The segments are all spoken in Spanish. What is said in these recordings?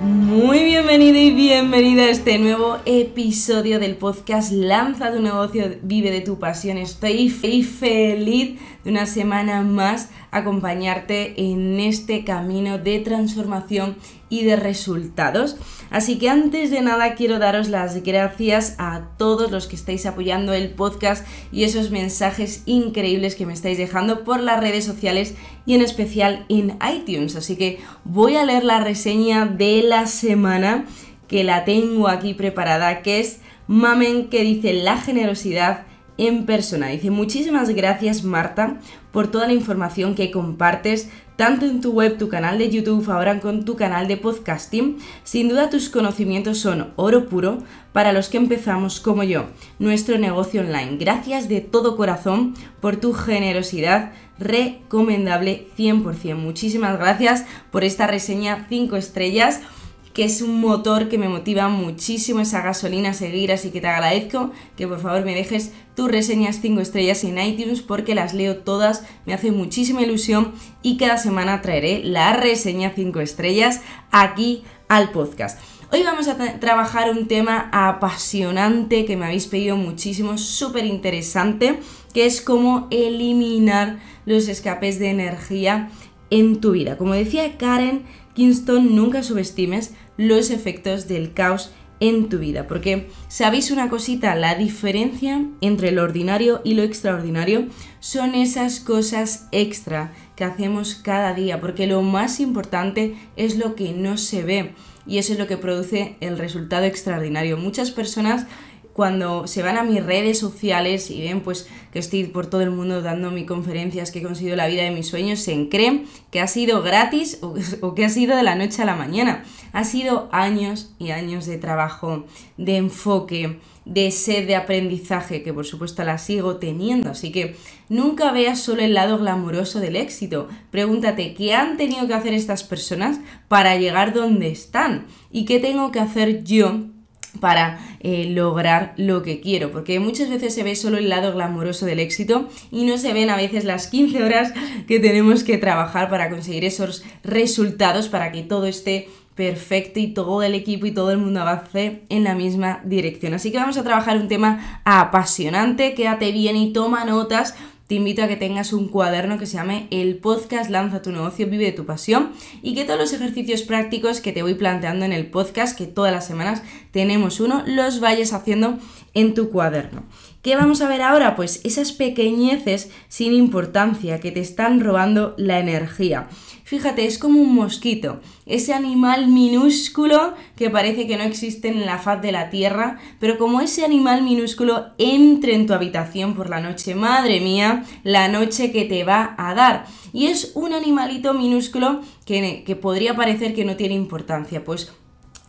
Muy bienvenido y bienvenida a este nuevo episodio del podcast Lanza tu negocio, vive de tu pasión. Estoy feliz de una semana más acompañarte en este camino de transformación y de resultados. Así que antes de nada quiero daros las gracias a todos los que estáis apoyando el podcast y esos mensajes increíbles que me estáis dejando por las redes sociales y en especial en iTunes. Así que voy a leer la reseña de la semana que la tengo aquí preparada, que es Mamen que dice la generosidad en persona. Dice, muchísimas gracias Marta por toda la información que compartes, tanto en tu web, tu canal de YouTube, ahora con tu canal de podcasting. Sin duda tus conocimientos son oro puro para los que empezamos como yo, nuestro negocio online. Gracias de todo corazón por tu generosidad recomendable 100%. Muchísimas gracias por esta reseña 5 estrellas que es un motor que me motiva muchísimo esa gasolina a seguir, así que te agradezco que por favor me dejes tus reseñas 5 estrellas en iTunes porque las leo todas, me hace muchísima ilusión y cada semana traeré la reseña 5 estrellas aquí al podcast. Hoy vamos a trabajar un tema apasionante que me habéis pedido muchísimo, súper interesante, que es cómo eliminar los escapes de energía en tu vida. Como decía Karen Kingston, nunca subestimes los efectos del caos en tu vida. Porque, ¿sabéis una cosita? La diferencia entre lo ordinario y lo extraordinario son esas cosas extra que hacemos cada día. Porque lo más importante es lo que no se ve. Y eso es lo que produce el resultado extraordinario. Muchas personas cuando se van a mis redes sociales y ven pues que estoy por todo el mundo dando mis conferencias, que he conseguido la vida de mis sueños, se creen que ha sido gratis o, que ha sido de la noche a la mañana. Ha sido años y años de trabajo, de enfoque, de sed de aprendizaje, que por supuesto la sigo teniendo. Así que nunca veas solo el lado glamuroso del éxito. Pregúntate qué han tenido que hacer estas personas para llegar donde están y qué tengo que hacer yo para eh, lograr lo que quiero, porque muchas veces se ve solo el lado glamuroso del éxito y no se ven a veces las 15 horas que tenemos que trabajar para conseguir esos resultados, para que todo esté perfecto y todo el equipo y todo el mundo avance en la misma dirección. Así que vamos a trabajar un tema apasionante, quédate bien y toma notas te invito a que tengas un cuaderno que se llame El podcast Lanza tu negocio, vive de tu pasión y que todos los ejercicios prácticos que te voy planteando en el podcast, que todas las semanas tenemos uno, los vayas haciendo en tu cuaderno. ¿Qué vamos a ver ahora? Pues esas pequeñeces sin importancia que te están robando la energía. Fíjate, es como un mosquito, ese animal minúsculo que parece que no existe en la faz de la tierra, pero como ese animal minúsculo entre en tu habitación por la noche, madre mía, la noche que te va a dar. Y es un animalito minúsculo que, que podría parecer que no tiene importancia, pues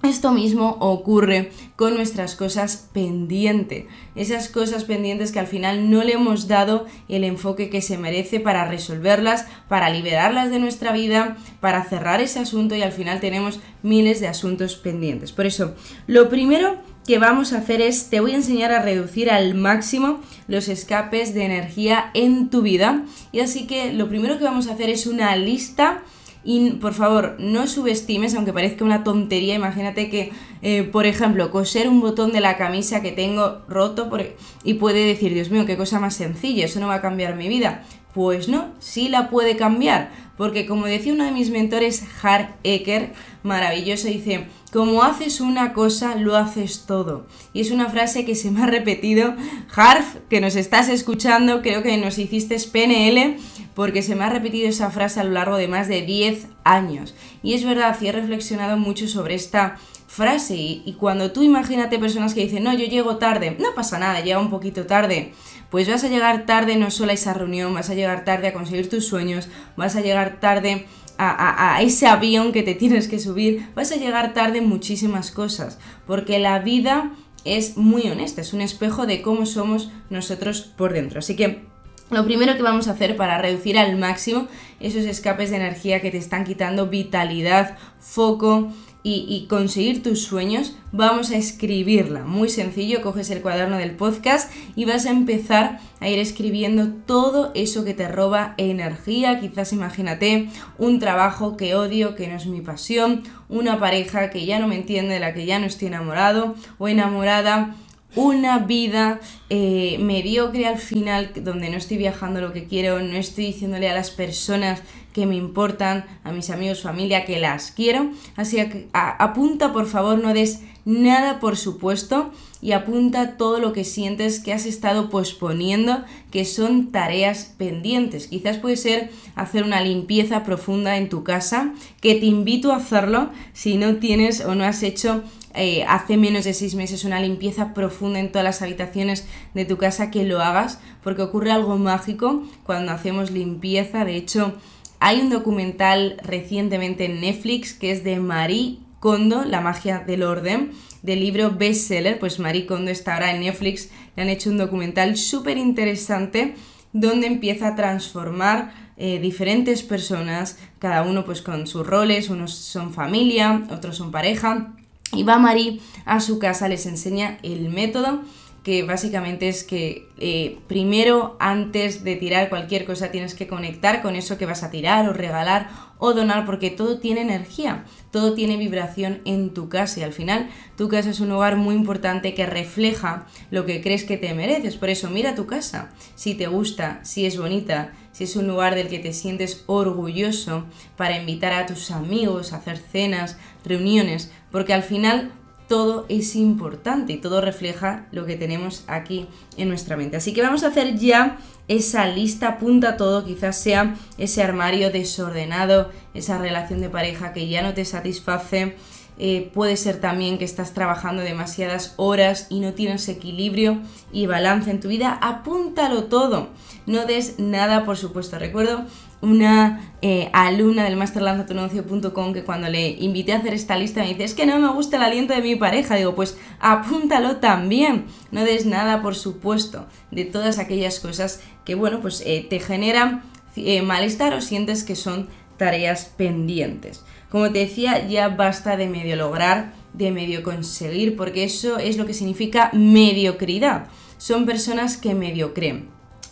esto mismo ocurre con nuestras cosas pendientes, esas cosas pendientes que al final no le hemos dado el enfoque que se merece para resolverlas, para liberarlas de nuestra vida, para cerrar ese asunto y al final tenemos miles de asuntos pendientes. Por eso, lo primero que vamos a hacer es, te voy a enseñar a reducir al máximo los escapes de energía en tu vida y así que lo primero que vamos a hacer es una lista y por favor, no subestimes, aunque parezca una tontería, imagínate que, eh, por ejemplo, coser un botón de la camisa que tengo roto y puede decir, Dios mío, qué cosa más sencilla, eso no va a cambiar mi vida. Pues no, sí la puede cambiar, porque como decía uno de mis mentores, Hart Ecker, maravilloso, dice, como haces una cosa, lo haces todo. Y es una frase que se me ha repetido. Harf, que nos estás escuchando, creo que nos hiciste PNL, porque se me ha repetido esa frase a lo largo de más de 10 años. Y es verdad, y he reflexionado mucho sobre esta frase. Y, cuando tú imagínate personas que dicen, no, yo llego tarde, no pasa nada, llega un poquito tarde. Pues vas a llegar tarde no solo a esa reunión, vas a llegar tarde a conseguir tus sueños, vas a llegar tarde a, ese avión que te tienes que subir, vas a llegar tarde en muchísimas cosas, porque la vida es muy honesta, es un espejo de cómo somos nosotros por dentro. Así que lo primero que vamos a hacer para reducir al máximo esos escapes de energía que te están quitando vitalidad, foco, y, conseguir tus sueños, vamos a escribirla. Muy sencillo, coges el cuaderno del podcast y vas a empezar a ir escribiendo todo eso que te roba energía. Quizás imagínate un trabajo que odio, que no es mi pasión, una pareja que ya no me entiende, de la que ya no estoy enamorado o enamorada una vida eh, mediocre al final, donde no estoy viajando lo que quiero, no estoy diciéndole a las personas que me importan, a mis amigos, familia, que las quiero. Así que apunta, por favor, no des nada por supuesto y apunta todo lo que sientes que has estado posponiendo, que son tareas pendientes. Quizás puede ser hacer una limpieza profunda en tu casa, que te invito a hacerlo si no tienes o no has hecho eh, hace menos de seis meses una limpieza profunda en todas las habitaciones de tu casa, que lo hagas, porque ocurre algo mágico cuando hacemos limpieza. De hecho, hay un documental recientemente en Netflix que es de Marie Kondo, La magia del orden, del libro bestseller. Pues Marie Kondo está ahora en Netflix, le han hecho un documental súper interesante donde empieza a transformar eh, diferentes personas, cada uno pues con sus roles, unos son familia, otros son pareja, y va Marie a su casa, les enseña el método que básicamente es que eh, primero antes de tirar cualquier cosa tienes que conectar con eso que vas a tirar o regalar o donar porque todo tiene energía, todo tiene vibración en tu casa y al final tu casa es un lugar muy importante que refleja lo que crees que te mereces. Por eso mira tu casa, si te gusta, si es bonita, si es un lugar del que te sientes orgulloso para invitar a tus amigos a hacer cenas, reuniones, porque al final todo es importante y todo refleja lo que tenemos aquí en nuestra mente. Así que vamos a hacer ya esa lista, apunta todo, quizás sea ese armario desordenado, esa relación de pareja que ya no te satisface. Eh, puede ser también que estás trabajando demasiadas horas y no tienes equilibrio y balance en tu vida. Apúntalo todo. No des nada, por supuesto. Recuerdo una eh, alumna del máster lanzatunegocio.com que cuando le invité a hacer esta lista me dice, es que no me gusta el aliento de mi pareja. Digo, pues apúntalo también. No des nada, por supuesto, de todas aquellas cosas que, bueno, pues eh, te generan malestar o sientes que son tareas pendientes. Como te decía, ya basta de medio lograr, de medio conseguir, porque eso es lo que significa mediocridad. Son personas que medio creen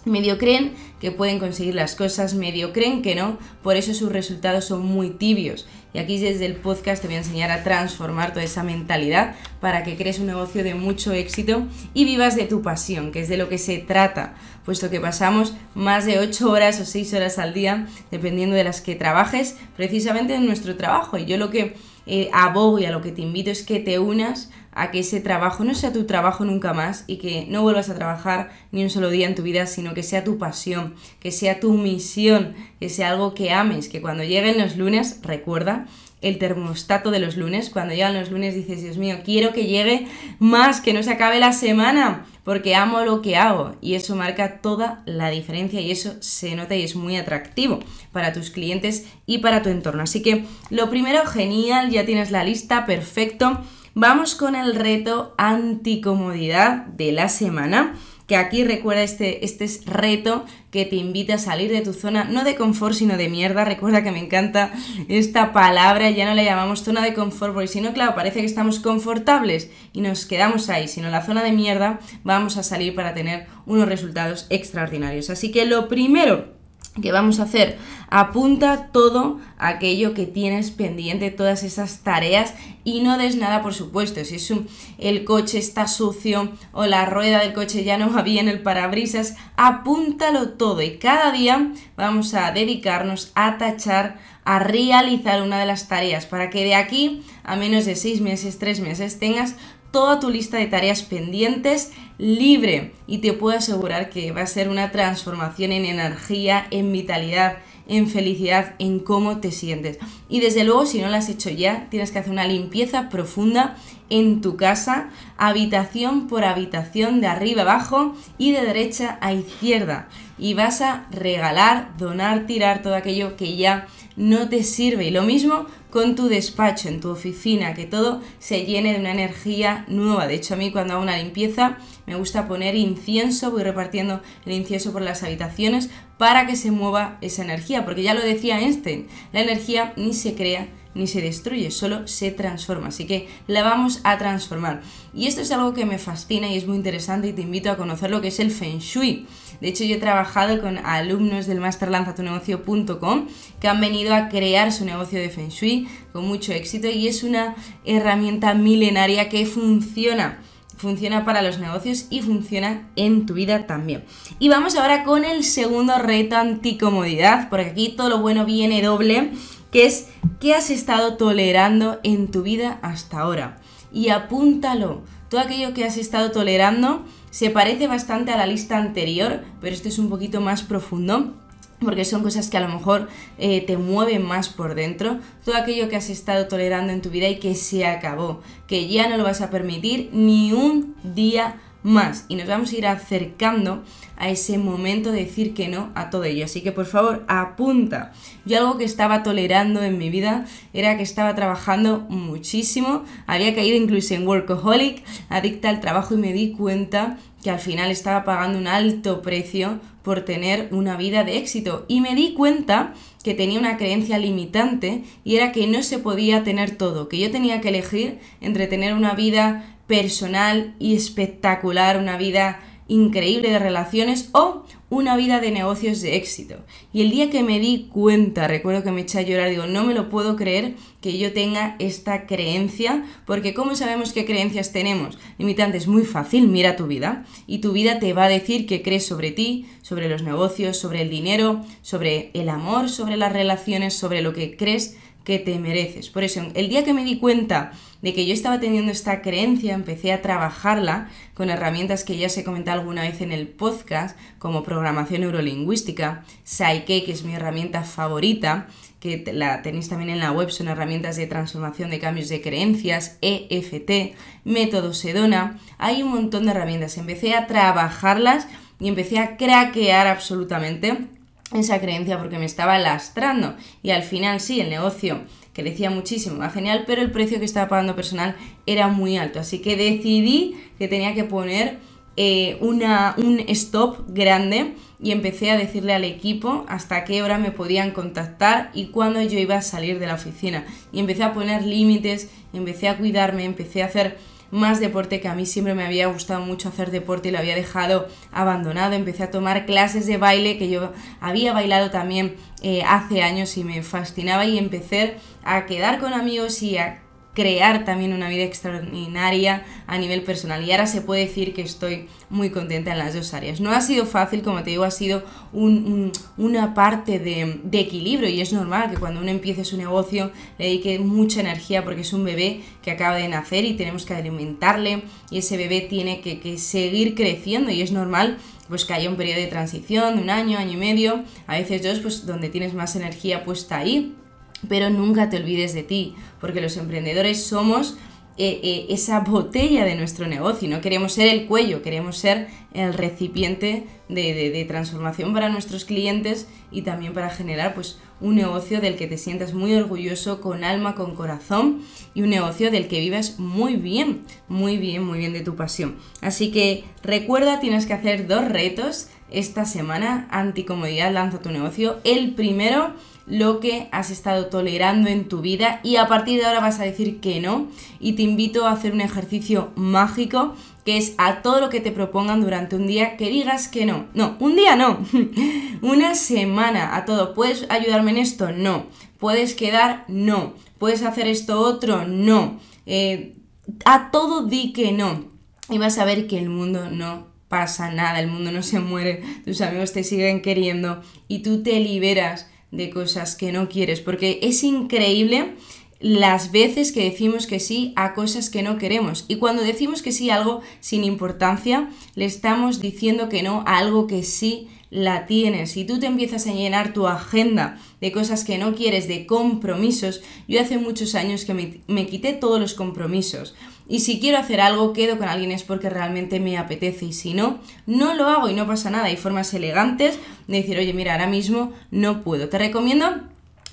medio creen que pueden conseguir las cosas, medio creen que no, por eso sus resultados son muy tibios. Y aquí desde el podcast te voy a enseñar a transformar toda esa mentalidad para que crees un negocio de mucho éxito y vivas de tu pasión, que es de lo que se trata, puesto que pasamos más de 8 horas o 6 horas al día, dependiendo de las que trabajes, precisamente en nuestro trabajo. Y yo lo que eh, abogo y a lo que te invito es que te unas a que ese trabajo no sea tu trabajo nunca más y que no vuelvas a trabajar ni un solo día en tu vida, sino que sea tu pasión, que sea tu misión, que sea algo que ames, que cuando lleguen los lunes, recuerda el termostato de los lunes, cuando llegan los lunes dices, Dios mío, quiero que llegue más, que no se acabe la semana, porque amo lo que hago y eso marca toda la diferencia y eso se nota y es muy atractivo para tus clientes y para tu entorno. Así que lo primero, genial, ya tienes la lista, perfecto. Vamos con el reto anticomodidad de la semana que aquí recuerda este, este reto que te invita a salir de tu zona, no de confort, sino de mierda. Recuerda que me encanta esta palabra, ya no la llamamos zona de confort, porque si no, claro, parece que estamos confortables y nos quedamos ahí, sino la zona de mierda vamos a salir para tener unos resultados extraordinarios. Así que lo primero que vamos a hacer? Apunta todo aquello que tienes pendiente, todas esas tareas y no des nada por supuesto. Si es el coche está sucio o la rueda del coche ya no va bien, el parabrisas, apúntalo todo y cada día vamos a dedicarnos a tachar, a realizar una de las tareas para que de aquí a menos de seis meses, tres meses tengas toda tu lista de tareas pendientes libre y te puedo asegurar que va a ser una transformación en energía, en vitalidad, en felicidad, en cómo te sientes. Y desde luego, si no lo has hecho ya, tienes que hacer una limpieza profunda en tu casa, habitación por habitación, de arriba abajo y de derecha a izquierda. Y vas a regalar, donar, tirar todo aquello que ya no te sirve. Y lo mismo con tu despacho, en tu oficina, que todo se llene de una energía nueva. De hecho, a mí cuando hago una limpieza me gusta poner incienso, voy repartiendo el incienso por las habitaciones para que se mueva esa energía, porque ya lo decía Einstein, la energía ni se crea ni se destruye, solo se transforma. Así que la vamos a transformar. Y esto es algo que me fascina y es muy interesante y te invito a conocer lo que es el Feng Shui. De hecho, yo he trabajado con alumnos del Master Lanzatunegocio.com que han venido a crear su negocio de Feng Shui con mucho éxito y es una herramienta milenaria que funciona funciona para los negocios y funciona en tu vida también. Y vamos ahora con el segundo reto anticomodidad, porque aquí todo lo bueno viene doble, que es qué has estado tolerando en tu vida hasta ahora. Y apúntalo, todo aquello que has estado tolerando se parece bastante a la lista anterior, pero este es un poquito más profundo porque son cosas que a lo mejor eh, te mueven más por dentro, todo aquello que has estado tolerando en tu vida y que se acabó, que ya no lo vas a permitir ni un día más y nos vamos a ir acercando a ese momento de decir que no a todo ello. Así que por favor apunta. Yo algo que estaba tolerando en mi vida era que estaba trabajando muchísimo, había caído incluso en workaholic, adicta al trabajo y me di cuenta que al final estaba pagando un alto precio por tener una vida de éxito. Y me di cuenta que tenía una creencia limitante y era que no se podía tener todo, que yo tenía que elegir entre tener una vida personal y espectacular, una vida increíble de relaciones o una vida de negocios de éxito. Y el día que me di cuenta, recuerdo que me eché a llorar, digo, no me lo puedo creer que yo tenga esta creencia, porque ¿cómo sabemos qué creencias tenemos? Limitante es muy fácil, mira tu vida y tu vida te va a decir qué crees sobre ti, sobre los negocios, sobre el dinero, sobre el amor, sobre las relaciones, sobre lo que crees que te mereces. Por eso, el día que me di cuenta de que yo estaba teniendo esta creencia, empecé a trabajarla con herramientas que ya os he comentado alguna vez en el podcast, como programación neurolingüística, Psyche, que es mi herramienta favorita, que la tenéis también en la web, son herramientas de transformación de cambios de creencias, EFT, método Sedona, hay un montón de herramientas. Empecé a trabajarlas y empecé a craquear absolutamente esa creencia porque me estaba lastrando y al final sí, el negocio que decía muchísimo, va genial, pero el precio que estaba pagando personal era muy alto, así que decidí que tenía que poner eh, una, un stop grande y empecé a decirle al equipo hasta qué hora me podían contactar y cuándo yo iba a salir de la oficina. Y empecé a poner límites, empecé a cuidarme, empecé a hacer más deporte que a mí siempre me había gustado mucho hacer deporte y lo había dejado abandonado. Empecé a tomar clases de baile que yo había bailado también eh, hace años y me fascinaba y empecé a quedar con amigos y a crear también una vida extraordinaria a nivel personal. Y ahora se puede decir que estoy muy contenta en las dos áreas. No ha sido fácil, como te digo, ha sido una parte de, de, equilibrio. Y es normal que cuando uno empiece su negocio le dedique mucha energía porque es un bebé que acaba de nacer y tenemos que alimentarle. Y ese bebé tiene que, que seguir creciendo. Y es normal pues que haya un periodo de transición de un año, año y medio, a veces dos, pues donde tienes más energía puesta ahí pero nunca te olvides de ti, porque los emprendedores somos eh, eh, esa botella de nuestro negocio, no queremos ser el cuello, queremos ser el recipiente de, transformación para nuestros clientes y también para generar pues, un negocio del que te sientas muy orgulloso, con alma, con corazón y un negocio del que vivas muy bien, muy bien, muy bien de tu pasión. Así que recuerda, tienes que hacer dos retos esta semana, anticomodidad, lanza tu negocio. El primero lo que has estado tolerando en tu vida y a partir de ahora vas a decir que no y te invito a hacer un ejercicio mágico que es a todo lo que te propongan durante un día que digas que no. No, un día no. Una semana a todo. ¿Puedes ayudarme en esto? No. ¿Puedes quedar? No. ¿Puedes hacer esto otro? No. Eh, a todo di que no. Y vas a ver que el mundo no pasa nada, el mundo no se muere, tus amigos te siguen queriendo y tú te liberas de cosas que no quieres, porque es increíble las veces que decimos que sí a cosas que no queremos. Y cuando decimos que sí a algo sin importancia, le estamos diciendo que no a algo que sí la tienes. Si tú te empiezas a llenar tu agenda de cosas que no quieres, de compromisos, yo hace muchos años que me, me quité todos los compromisos. Y si quiero hacer algo, quedo con alguien es porque realmente me apetece. Y si no, no lo hago y no pasa nada. Hay formas elegantes de decir, oye, mira, ahora mismo no puedo. Te recomiendo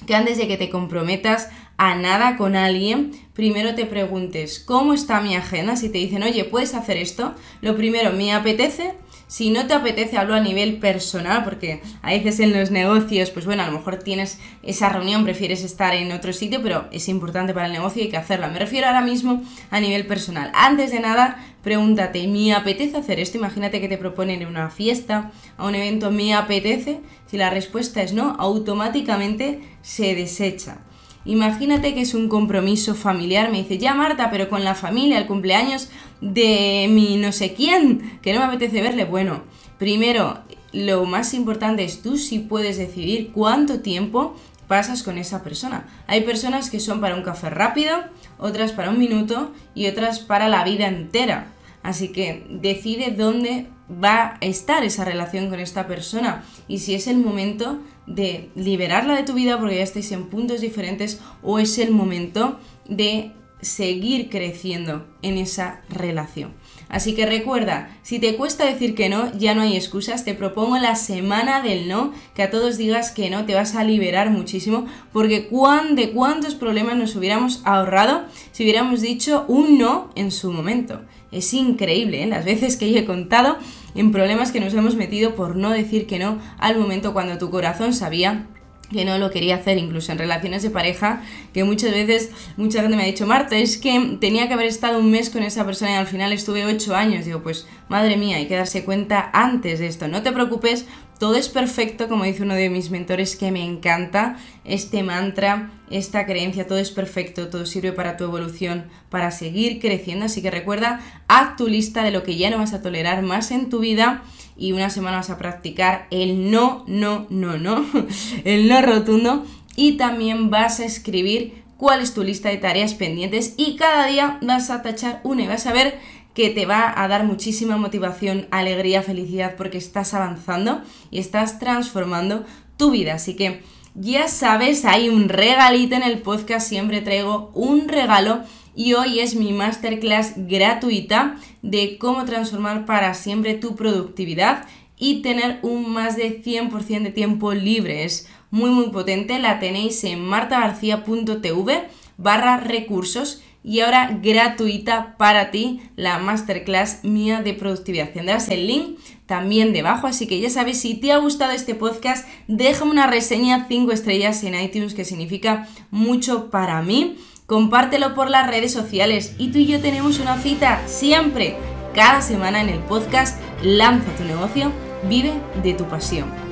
que antes de que te comprometas a nada con alguien, primero te preguntes cómo está mi agenda. Si te dicen, oye, puedes hacer esto, lo primero, ¿me apetece? Si no te apetece, hablo a nivel personal, porque a veces en los negocios, pues bueno, a lo mejor tienes esa reunión, prefieres estar en otro sitio, pero es importante para el negocio y hay que hacerla. Me refiero ahora mismo a nivel personal. Antes de nada, pregúntate, ¿me apetece hacer esto? Imagínate que te proponen una fiesta, a un evento, ¿me apetece? Si la respuesta es no, automáticamente se desecha. Imagínate que es un compromiso familiar, me dice, ya Marta, pero con la familia, el cumpleaños de mi no sé quién, que no me apetece verle. Bueno, primero, lo más importante es tú si puedes decidir cuánto tiempo pasas con esa persona. Hay personas que son para un café rápido, otras para un minuto y otras para la vida entera. Así que decide dónde va a estar esa relación con esta persona y si es el momento de liberarla de tu vida porque ya estáis en puntos diferentes o es el momento de seguir creciendo en esa relación. Así que recuerda, si te cuesta decir que no, ya no hay excusas, te propongo la semana del no, que a todos digas que no, te vas a liberar muchísimo, porque cuán, de cuántos problemas nos hubiéramos ahorrado si hubiéramos dicho un no en su momento. Es increíble, ¿eh? las veces que yo he contado en problemas que nos hemos metido por no decir que no al momento cuando tu corazón sabía que no lo quería hacer, incluso en relaciones de pareja, que muchas veces mucha gente me ha dicho, Marta, es que tenía que haber estado un mes con esa persona y al final estuve ocho años. Digo, pues madre mía, hay que darse cuenta antes de esto. No te preocupes, todo es perfecto, como dice uno de mis mentores que me encanta, este mantra, esta creencia, todo es perfecto, todo sirve para tu evolución, para seguir creciendo. Así que recuerda, haz tu lista de lo que ya no vas a tolerar más en tu vida y una semana vas a practicar el no, no, no, no, el no rotundo y también vas a escribir cuál es tu lista de tareas pendientes y cada día vas a tachar una y vas a ver que te va a dar muchísima motivación, alegría, felicidad porque estás avanzando y estás transformando tu vida. Así que ya sabes, hay un regalito en el podcast, siempre traigo un regalo y hoy es mi masterclass gratuita de cómo transformar para siempre tu productividad y tener un más de 100% de tiempo libre. Es muy muy potente, la tenéis en martagarcía.tv barra recursos y ahora gratuita para ti la masterclass mía de productividad. Tendrás el link también debajo, así que ya sabes, si te ha gustado este podcast, déjame una reseña 5 estrellas en iTunes que significa mucho para mí compártelo por las redes sociales y tú y yo tenemos una cita siempre, cada semana en el podcast Lanza tu negocio, vive de tu pasión.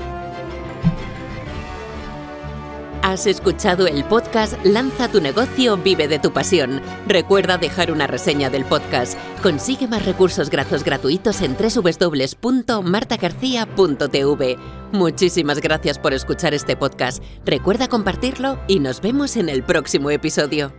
Has escuchado el podcast Lanza tu negocio, vive de tu pasión. Recuerda dejar una reseña del podcast. Consigue más recursos gratis gratuitos en www.martagarcía.tv. Muchísimas gracias por escuchar este podcast. Recuerda compartirlo y nos vemos en el próximo episodio.